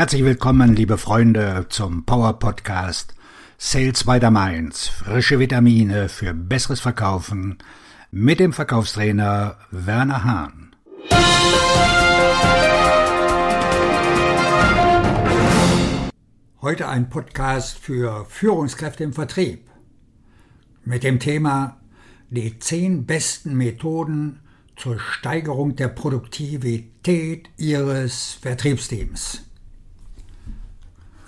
Herzlich willkommen, liebe Freunde, zum Power Podcast Sales by the Mainz. Frische Vitamine für besseres Verkaufen mit dem Verkaufstrainer Werner Hahn. Heute ein Podcast für Führungskräfte im Vertrieb mit dem Thema die zehn besten Methoden zur Steigerung der Produktivität Ihres Vertriebsteams.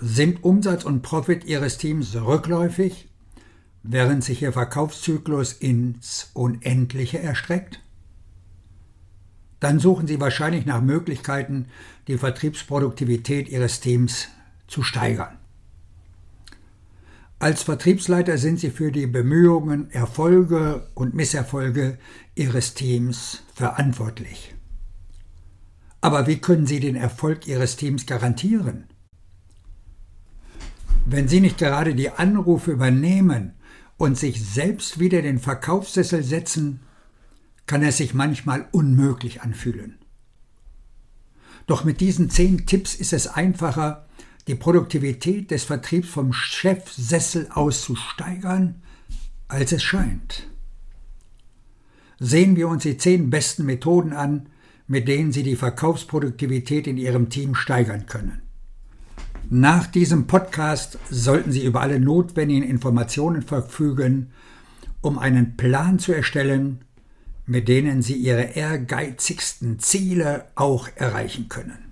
Sind Umsatz und Profit Ihres Teams rückläufig, während sich Ihr Verkaufszyklus ins Unendliche erstreckt? Dann suchen Sie wahrscheinlich nach Möglichkeiten, die Vertriebsproduktivität Ihres Teams zu steigern. Als Vertriebsleiter sind Sie für die Bemühungen, Erfolge und Misserfolge Ihres Teams verantwortlich. Aber wie können Sie den Erfolg Ihres Teams garantieren? Wenn Sie nicht gerade die Anrufe übernehmen und sich selbst wieder den Verkaufssessel setzen, kann es sich manchmal unmöglich anfühlen. Doch mit diesen zehn Tipps ist es einfacher, die Produktivität des Vertriebs vom Chefsessel aus zu steigern, als es scheint. Sehen wir uns die zehn besten Methoden an, mit denen Sie die Verkaufsproduktivität in Ihrem Team steigern können. Nach diesem Podcast sollten Sie über alle notwendigen Informationen verfügen, um einen Plan zu erstellen, mit denen Sie Ihre ehrgeizigsten Ziele auch erreichen können.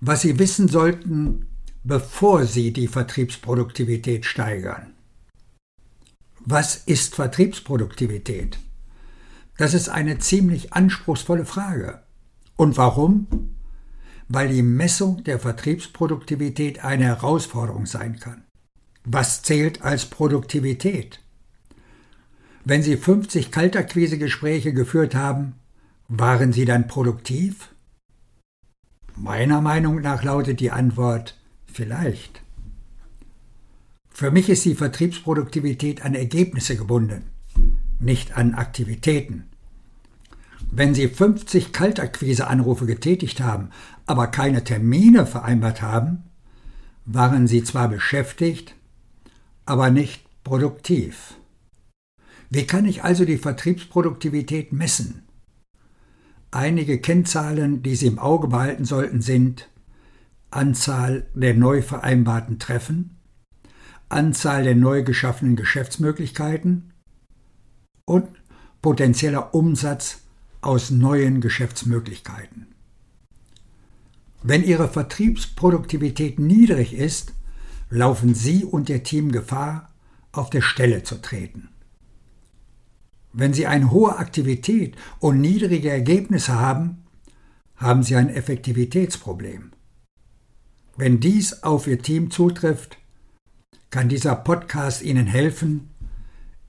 Was Sie wissen sollten, bevor Sie die Vertriebsproduktivität steigern. Was ist Vertriebsproduktivität? Das ist eine ziemlich anspruchsvolle Frage. Und warum? Weil die Messung der Vertriebsproduktivität eine Herausforderung sein kann. Was zählt als Produktivität? Wenn Sie 50 Kaltakquise-Gespräche geführt haben, waren Sie dann produktiv? Meiner Meinung nach lautet die Antwort vielleicht. Für mich ist die Vertriebsproduktivität an Ergebnisse gebunden, nicht an Aktivitäten. Wenn Sie 50 Kaltakquise-Anrufe getätigt haben, aber keine Termine vereinbart haben, waren Sie zwar beschäftigt, aber nicht produktiv. Wie kann ich also die Vertriebsproduktivität messen? Einige Kennzahlen, die Sie im Auge behalten sollten, sind Anzahl der neu vereinbarten Treffen, Anzahl der neu geschaffenen Geschäftsmöglichkeiten und potenzieller Umsatz aus neuen Geschäftsmöglichkeiten. Wenn Ihre Vertriebsproduktivität niedrig ist, laufen Sie und Ihr Team Gefahr, auf der Stelle zu treten. Wenn Sie eine hohe Aktivität und niedrige Ergebnisse haben, haben Sie ein Effektivitätsproblem. Wenn dies auf Ihr Team zutrifft, kann dieser Podcast Ihnen helfen,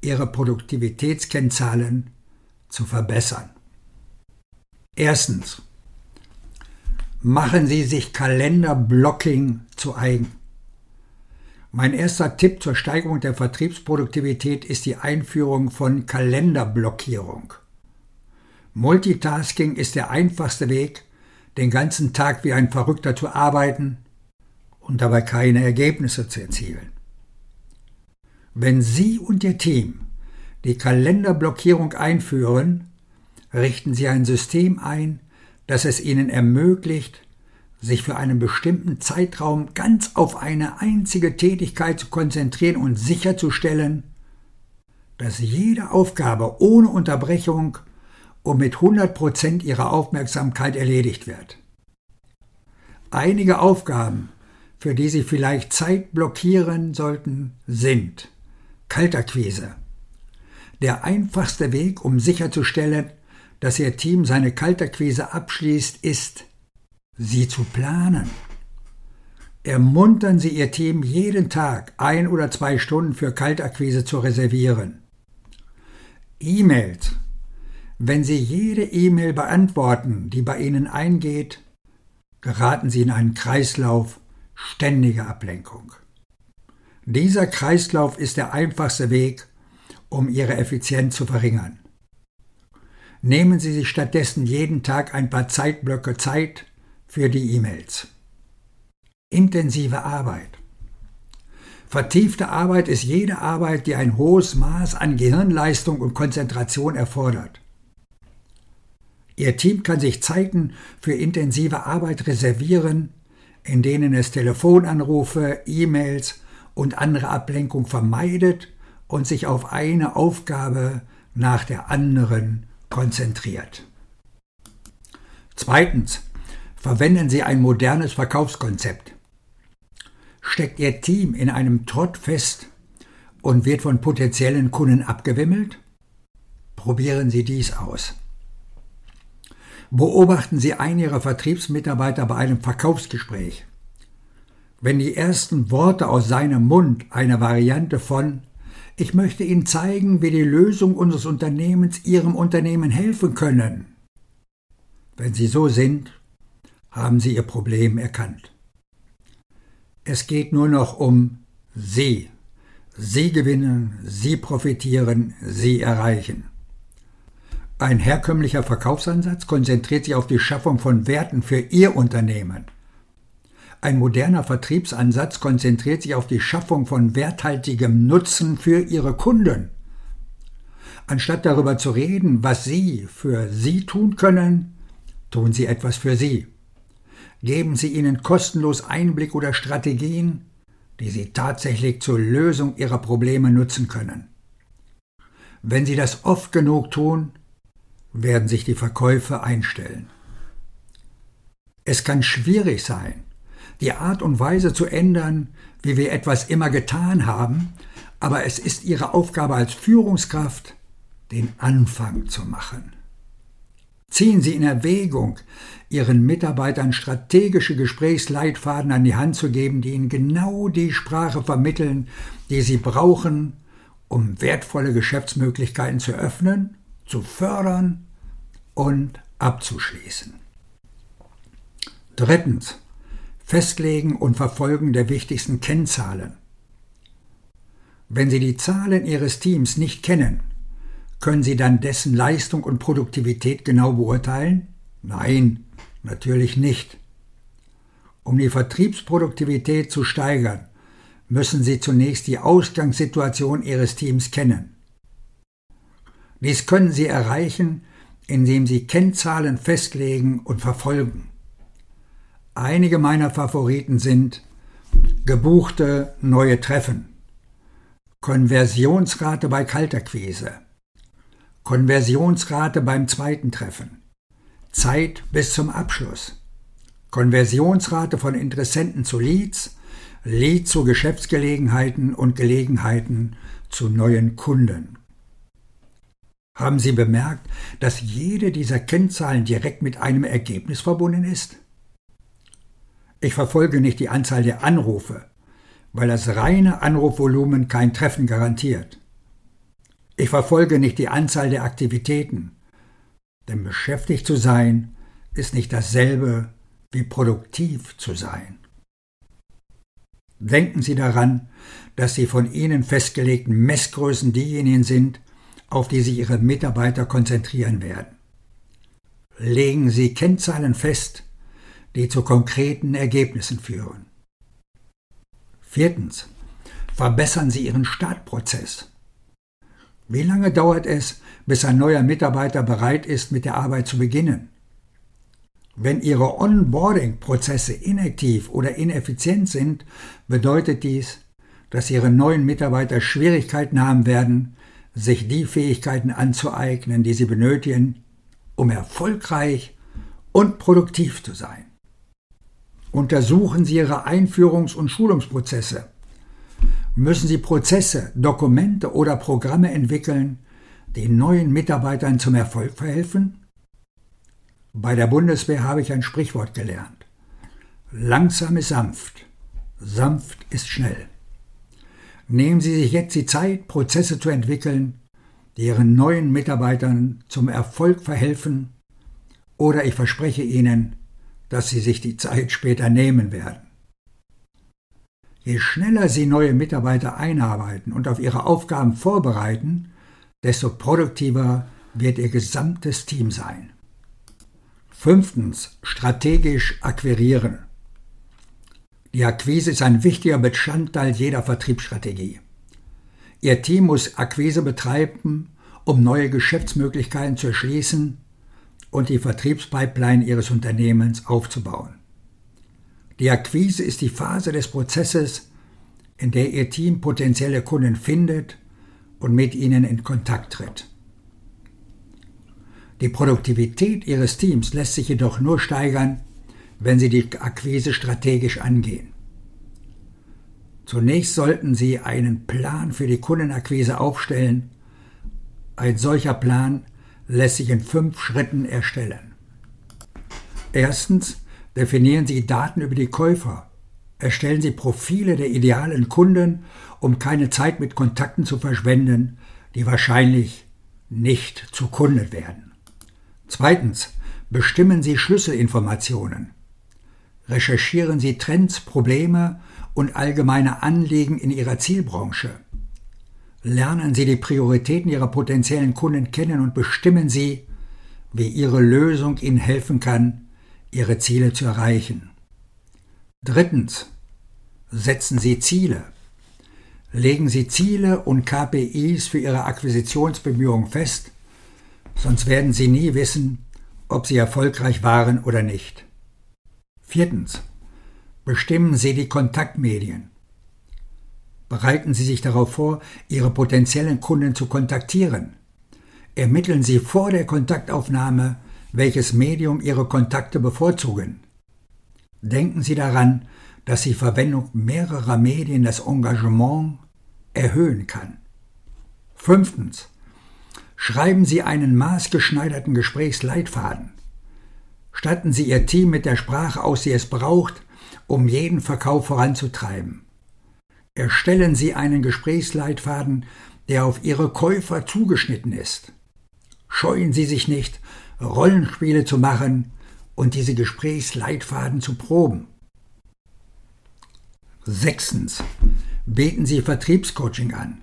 Ihre Produktivitätskennzahlen zu verbessern. Erstens. Machen Sie sich Kalenderblocking zu eigen. Mein erster Tipp zur Steigerung der Vertriebsproduktivität ist die Einführung von Kalenderblockierung. Multitasking ist der einfachste Weg, den ganzen Tag wie ein Verrückter zu arbeiten und dabei keine Ergebnisse zu erzielen. Wenn Sie und Ihr Team die Kalenderblockierung einführen, richten Sie ein System ein, das es Ihnen ermöglicht, sich für einen bestimmten Zeitraum ganz auf eine einzige Tätigkeit zu konzentrieren und sicherzustellen, dass jede Aufgabe ohne Unterbrechung und mit 100 Prozent Ihrer Aufmerksamkeit erledigt wird. Einige Aufgaben, für die Sie vielleicht Zeit blockieren sollten, sind Kaltakquise. Der einfachste Weg, um sicherzustellen, dass Ihr Team seine Kalterquise abschließt, ist, sie zu planen. Ermuntern Sie Ihr Team jeden Tag ein oder zwei Stunden für Kaltakquise zu reservieren. E-Mails. Wenn Sie jede E-Mail beantworten, die bei Ihnen eingeht, geraten Sie in einen Kreislauf ständiger Ablenkung. Dieser Kreislauf ist der einfachste Weg, um Ihre Effizienz zu verringern. Nehmen Sie sich stattdessen jeden Tag ein paar Zeitblöcke Zeit für die E-Mails. intensive Arbeit. Vertiefte Arbeit ist jede Arbeit, die ein hohes Maß an Gehirnleistung und Konzentration erfordert. Ihr Team kann sich Zeiten für intensive Arbeit reservieren, in denen es Telefonanrufe, E-Mails und andere Ablenkung vermeidet und sich auf eine Aufgabe nach der anderen konzentriert. Zweitens, verwenden Sie ein modernes Verkaufskonzept. Steckt Ihr Team in einem Trott fest und wird von potenziellen Kunden abgewimmelt? Probieren Sie dies aus. Beobachten Sie einen Ihrer Vertriebsmitarbeiter bei einem Verkaufsgespräch. Wenn die ersten Worte aus seinem Mund eine Variante von Ich möchte Ihnen zeigen, wie die Lösung unseres Unternehmens Ihrem Unternehmen helfen können. Wenn Sie so sind, haben Sie Ihr Problem erkannt. Es geht nur noch um Sie. Sie gewinnen, Sie profitieren, Sie erreichen. Ein herkömmlicher Verkaufsansatz konzentriert sich auf die Schaffung von Werten für Ihr Unternehmen. Ein moderner Vertriebsansatz konzentriert sich auf die Schaffung von werthaltigem Nutzen für Ihre Kunden. Anstatt darüber zu reden, was Sie für Sie tun können, tun Sie etwas für Sie. Geben Sie ihnen kostenlos Einblick oder Strategien, die Sie tatsächlich zur Lösung Ihrer Probleme nutzen können. Wenn Sie das oft genug tun, werden sich die Verkäufe einstellen. Es kann schwierig sein, die Art und Weise zu ändern, wie wir etwas immer getan haben, aber es ist Ihre Aufgabe als Führungskraft, den Anfang zu machen. Ziehen Sie in Erwägung, Ihren Mitarbeitern strategische Gesprächsleitfaden an die Hand zu geben, die Ihnen genau die Sprache vermitteln, die Sie brauchen, um wertvolle Geschäftsmöglichkeiten zu öffnen, zu fördern und abzuschließen. Drittens. Festlegen und Verfolgen der wichtigsten Kennzahlen. Wenn Sie die Zahlen Ihres Teams nicht kennen, können Sie dann dessen Leistung und Produktivität genau beurteilen? Nein, natürlich nicht. Um die Vertriebsproduktivität zu steigern, müssen Sie zunächst die Ausgangssituation Ihres Teams kennen. Dies können Sie erreichen, indem Sie Kennzahlen festlegen und verfolgen. Einige meiner Favoriten sind gebuchte neue Treffen, Konversionsrate bei Kalterquise, Konversionsrate beim zweiten Treffen. Zeit bis zum Abschluss. Konversionsrate von Interessenten zu Leads, Lead zu Geschäftsgelegenheiten und Gelegenheiten zu neuen Kunden. Haben Sie bemerkt, dass jede dieser Kennzahlen direkt mit einem Ergebnis verbunden ist? Ich verfolge nicht die Anzahl der Anrufe, weil das reine Anrufvolumen kein Treffen garantiert. Ich verfolge nicht die Anzahl der Aktivitäten, denn beschäftigt zu sein ist nicht dasselbe wie produktiv zu sein. Denken Sie daran, dass die von Ihnen festgelegten Messgrößen diejenigen sind, auf die sich Ihre Mitarbeiter konzentrieren werden. Legen Sie Kennzahlen fest, die zu konkreten Ergebnissen führen. Viertens. Verbessern Sie Ihren Startprozess. Wie lange dauert es, bis ein neuer Mitarbeiter bereit ist, mit der Arbeit zu beginnen? Wenn Ihre Onboarding-Prozesse inaktiv oder ineffizient sind, bedeutet dies, dass Ihre neuen Mitarbeiter Schwierigkeiten haben werden, sich die Fähigkeiten anzueignen, die sie benötigen, um erfolgreich und produktiv zu sein. Untersuchen Sie Ihre Einführungs- und Schulungsprozesse müssen Sie Prozesse, Dokumente oder Programme entwickeln, die neuen Mitarbeitern zum Erfolg verhelfen? Bei der Bundeswehr habe ich ein Sprichwort gelernt. Langsam ist sanft, sanft ist schnell. Nehmen Sie sich jetzt die Zeit, Prozesse zu entwickeln, die Ihren neuen Mitarbeitern zum Erfolg verhelfen, oder ich verspreche Ihnen, dass Sie sich die Zeit später nehmen werden. Je schneller Sie neue Mitarbeiter einarbeiten und auf ihre Aufgaben vorbereiten, desto produktiver wird Ihr gesamtes Team sein. Fünftens. Strategisch akquirieren. Die Akquise ist ein wichtiger Bestandteil jeder Vertriebsstrategie. Ihr Team muss Akquise betreiben, um neue Geschäftsmöglichkeiten zu erschließen und die Vertriebspipeline Ihres Unternehmens aufzubauen. Die Akquise ist die Phase des Prozesses, in der Ihr Team potenzielle Kunden findet und mit ihnen in Kontakt tritt. Die Produktivität Ihres Teams lässt sich jedoch nur steigern, wenn Sie die Akquise strategisch angehen. Zunächst sollten Sie einen Plan für die Kundenakquise aufstellen. Ein solcher Plan lässt sich in fünf Schritten erstellen. Erstens definieren Sie Daten über die Käufer. Erstellen Sie Profile der idealen Kunden, um keine Zeit mit Kontakten zu verschwenden, die wahrscheinlich nicht zu Kunden werden. Zweitens bestimmen Sie Schlüsselinformationen. Recherchieren Sie Trends, Probleme und allgemeine Anliegen in Ihrer Zielbranche. Lernen Sie die Prioritäten Ihrer potenziellen Kunden kennen und bestimmen Sie, wie Ihre Lösung Ihnen helfen kann, Ihre Ziele zu erreichen. Drittens. Setzen Sie Ziele. Legen Sie Ziele und KPIs für Ihre Akquisitionsbemühungen fest, sonst werden Sie nie wissen, ob Sie erfolgreich waren oder nicht. Viertens. Bestimmen Sie die Kontaktmedien. Bereiten Sie sich darauf vor, Ihre potenziellen Kunden zu kontaktieren. Ermitteln Sie vor der Kontaktaufnahme, welches Medium Ihre Kontakte bevorzugen. Denken Sie daran, dass die Verwendung mehrerer Medien das Engagement erhöhen kann. Fünftens. Schreiben Sie einen maßgeschneiderten Gesprächsleitfaden. Statten Sie Ihr Team mit der Sprache aus, die es braucht, um jeden Verkauf voranzutreiben. Erstellen Sie einen Gesprächsleitfaden, der auf Ihre Käufer zugeschnitten ist. Scheuen Sie sich nicht, Rollenspiele zu machen und diese Gesprächsleitfaden zu proben. Sechstens. Beten Sie Vertriebscoaching an.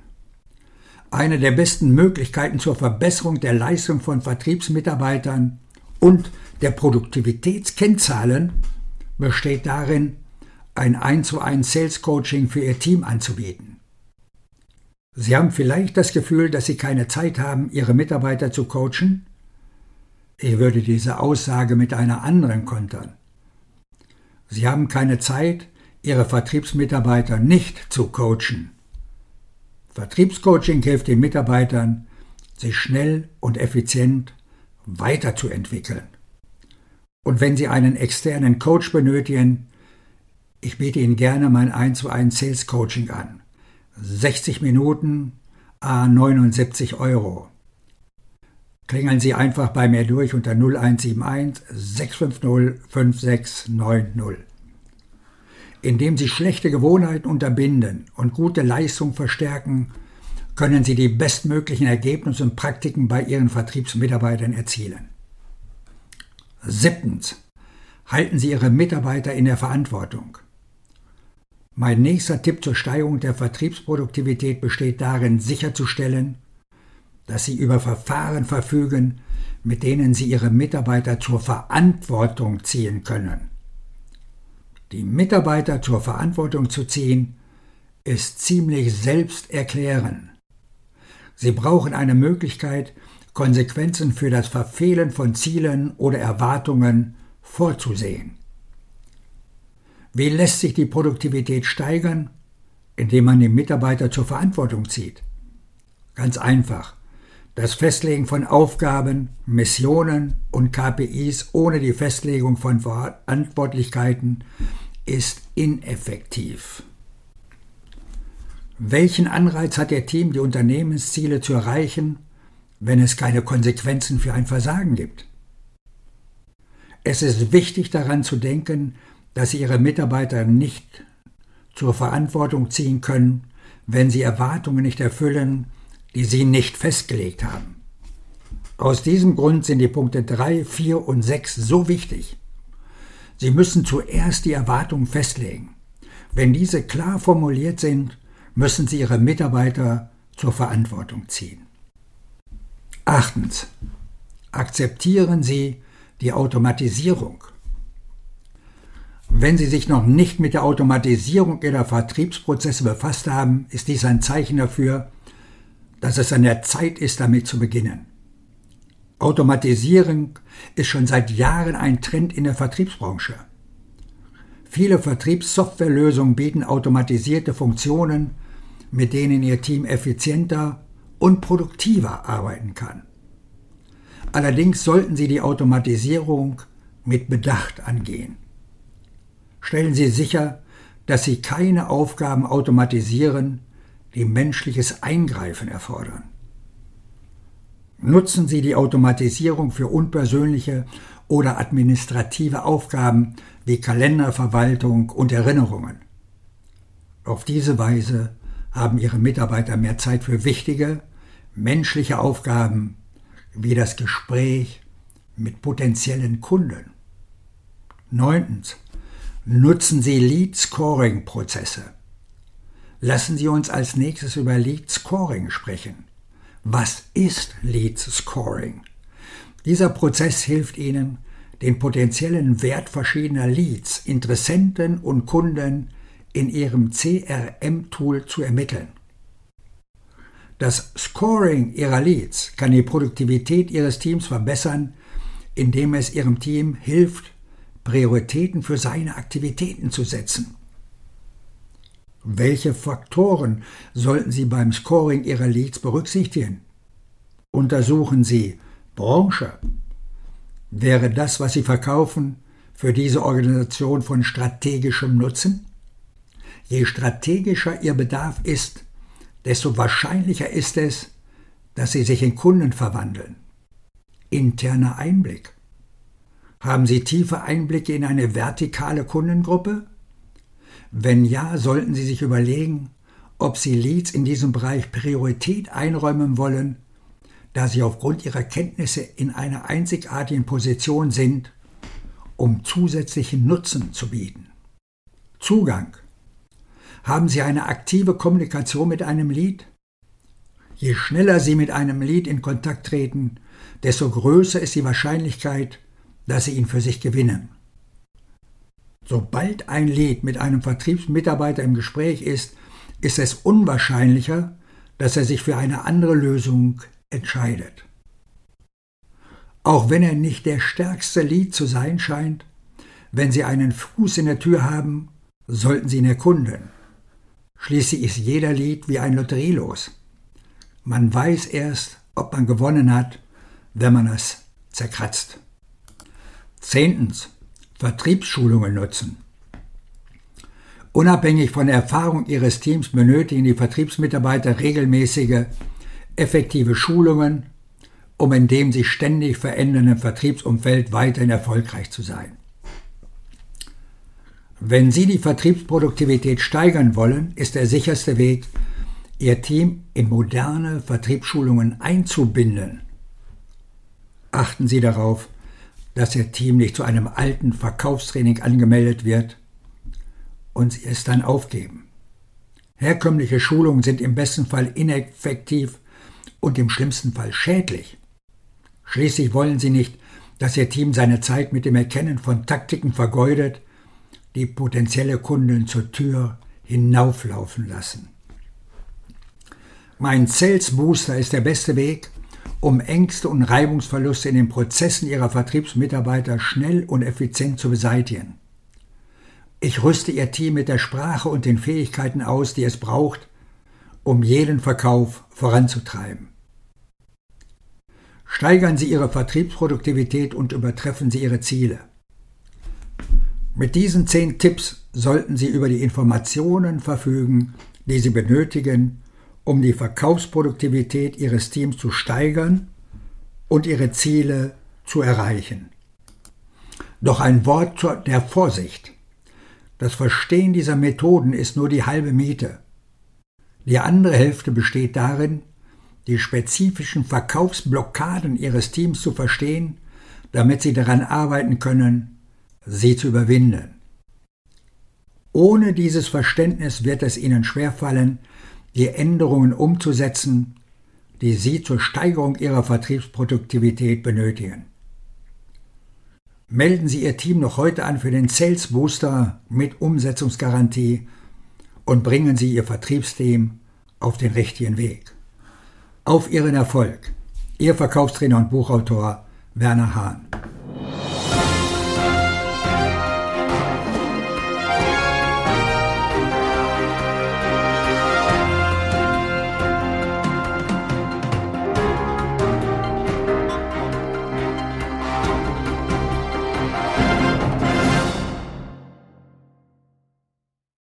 Eine der besten Möglichkeiten zur Verbesserung der Leistung von Vertriebsmitarbeitern und der Produktivitätskennzahlen besteht darin, ein 1 zu 1 Sales Coaching für Ihr Team anzubieten. Sie haben vielleicht das Gefühl, dass Sie keine Zeit haben, Ihre Mitarbeiter zu coachen? Ich würde diese Aussage mit einer anderen kontern. Sie haben keine Zeit, Ihre Vertriebsmitarbeiter nicht zu coachen. Vertriebscoaching hilft den Mitarbeitern, sich schnell und effizient weiterzuentwickeln. Und wenn Sie einen externen Coach benötigen, ich biete Ihnen gerne mein 1 zu 1 Sales Coaching an. 60 Minuten, a 79 Euro. Klingeln Sie einfach bei mir durch unter 0171 650 5690. Indem Sie schlechte Gewohnheiten unterbinden und gute Leistung verstärken, können Sie die bestmöglichen Ergebnisse und Praktiken bei Ihren Vertriebsmitarbeitern erzielen. Siebtens. Halten Sie Ihre Mitarbeiter in der Verantwortung. Mein nächster Tipp zur Steigerung der Vertriebsproduktivität besteht darin, sicherzustellen, dass Sie über Verfahren verfügen, mit denen Sie Ihre Mitarbeiter zur Verantwortung ziehen können. Die Mitarbeiter zur Verantwortung zu ziehen, ist ziemlich selbsterklärend. Sie brauchen eine Möglichkeit, Konsequenzen für das Verfehlen von Zielen oder Erwartungen vorzusehen. Wie lässt sich die Produktivität steigern? Indem man den Mitarbeiter zur Verantwortung zieht. Ganz einfach. Das Festlegen von Aufgaben, Missionen und KPIs ohne die Festlegung von Verantwortlichkeiten ist ineffektiv. Welchen Anreiz hat der Team, die Unternehmensziele zu erreichen, wenn es keine Konsequenzen für ein Versagen gibt? Es ist wichtig daran zu denken, dass Sie Ihre Mitarbeiter nicht zur Verantwortung ziehen können, wenn sie Erwartungen nicht erfüllen, die Sie nicht festgelegt haben. Aus diesem Grund sind die Punkte 3, 4 und 6 so wichtig. Sie müssen zuerst die Erwartungen festlegen. Wenn diese klar formuliert sind, müssen Sie Ihre Mitarbeiter zur Verantwortung ziehen. Achtens. Akzeptieren Sie die Automatisierung. Wenn Sie sich noch nicht mit der Automatisierung Ihrer Vertriebsprozesse befasst haben, ist dies ein Zeichen dafür, dass es an der Zeit ist, damit zu beginnen. Automatisierung ist schon seit Jahren ein Trend in der Vertriebsbranche. Viele Vertriebssoftwarelösungen bieten automatisierte Funktionen, mit denen Ihr Team effizienter und produktiver arbeiten kann. Allerdings sollten Sie die Automatisierung mit Bedacht angehen. Stellen Sie sicher, dass Sie keine Aufgaben automatisieren, die menschliches Eingreifen erfordern. Nutzen Sie die Automatisierung für unpersönliche oder administrative Aufgaben wie Kalenderverwaltung und Erinnerungen. Auf diese Weise haben Ihre Mitarbeiter mehr Zeit für wichtige, menschliche Aufgaben wie das Gespräch mit potenziellen Kunden. Neuntens. Nutzen Sie Lead-Scoring-Prozesse. Lassen Sie uns als nächstes über Lead-Scoring sprechen. Was ist Lead-Scoring? Dieser Prozess hilft Ihnen, den potenziellen Wert verschiedener Leads, Interessenten und Kunden in Ihrem CRM-Tool zu ermitteln. Das Scoring Ihrer Leads kann die Produktivität Ihres Teams verbessern, indem es Ihrem Team hilft, Prioritäten für seine Aktivitäten zu setzen. Welche Faktoren sollten Sie beim Scoring Ihrer Leads berücksichtigen? Untersuchen Sie Branche. Wäre das, was Sie verkaufen, für diese Organisation von strategischem Nutzen? Je strategischer Ihr Bedarf ist, desto wahrscheinlicher ist es, dass Sie sich in Kunden verwandeln. Interner Einblick. Haben Sie tiefe Einblicke in eine vertikale Kundengruppe? Wenn ja, sollten Sie sich überlegen, ob Sie Leads in diesem Bereich Priorität einräumen wollen, da Sie aufgrund Ihrer Kenntnisse in einer einzigartigen Position sind, um zusätzlichen Nutzen zu bieten. Zugang. Haben Sie eine aktive Kommunikation mit einem Lead? Je schneller Sie mit einem Lead in Kontakt treten, desto größer ist die Wahrscheinlichkeit, dass Sie ihn für sich gewinnen. Sobald ein Lead mit einem Vertriebsmitarbeiter im Gespräch ist, ist es unwahrscheinlicher, dass er sich für eine andere Lösung entscheidet. Auch wenn er nicht der stärkste Lead zu sein scheint, wenn Sie einen Fuß in der Tür haben, sollten Sie ihn erkunden. Schließlich ist jeder Lied wie ein Lotterielos. Man weiß erst, ob man gewonnen hat, wenn man es zerkratzt. Zehntens. Vertriebsschulungen nutzen. Unabhängig von der Erfahrung Ihres Teams benötigen die Vertriebsmitarbeiter regelmäßige, effektive Schulungen, um in dem sich ständig verändernden Vertriebsumfeld weiterhin erfolgreich zu sein. Wenn Sie die Vertriebsproduktivität steigern wollen, ist der sicherste Weg, Ihr Team in moderne Vertriebsschulungen einzubinden. Achten Sie darauf, dass Ihr Team nicht zu einem alten Verkaufstraining angemeldet wird und Sie es dann aufgeben. Herkömmliche Schulungen sind im besten Fall ineffektiv und im schlimmsten Fall schädlich. Schließlich wollen Sie nicht, dass Ihr Team seine Zeit mit dem Erkennen von Taktiken vergeudet, die potenzielle Kunden zur Tür hinauflaufen lassen. Mein Sales Booster ist der beste Weg, um Ängste und Reibungsverluste in den Prozessen Ihrer Vertriebsmitarbeiter schnell und effizient zu beseitigen. Ich rüste Ihr Team mit der Sprache und den Fähigkeiten aus, die es braucht, um jeden Verkauf voranzutreiben. Steigern Sie Ihre Vertriebsproduktivität und übertreffen Sie Ihre Ziele. Mit diesen zehn Tipps sollten Sie über die Informationen verfügen, die Sie benötigen, um die Verkaufsproduktivität Ihres Teams zu steigern und Ihre Ziele zu erreichen. Doch ein Wort der Vorsicht. Das Verstehen dieser Methoden ist nur die halbe Miete. Die andere Hälfte besteht darin, die spezifischen Verkaufsblockaden Ihres Teams zu verstehen, damit Sie daran arbeiten können, sie zu überwinden. Ohne dieses Verständnis wird es ihnen schwerfallen, die Änderungen umzusetzen, die sie zur Steigerung ihrer Vertriebsproduktivität benötigen. Melden Sie Ihr Team noch heute an für den Sales Booster mit Umsetzungsgarantie und bringen Sie Ihr Vertriebsteam auf den richtigen Weg. Auf Ihren Erfolg. Ihr Verkaufstrainer und Buchautor Werner Hahn.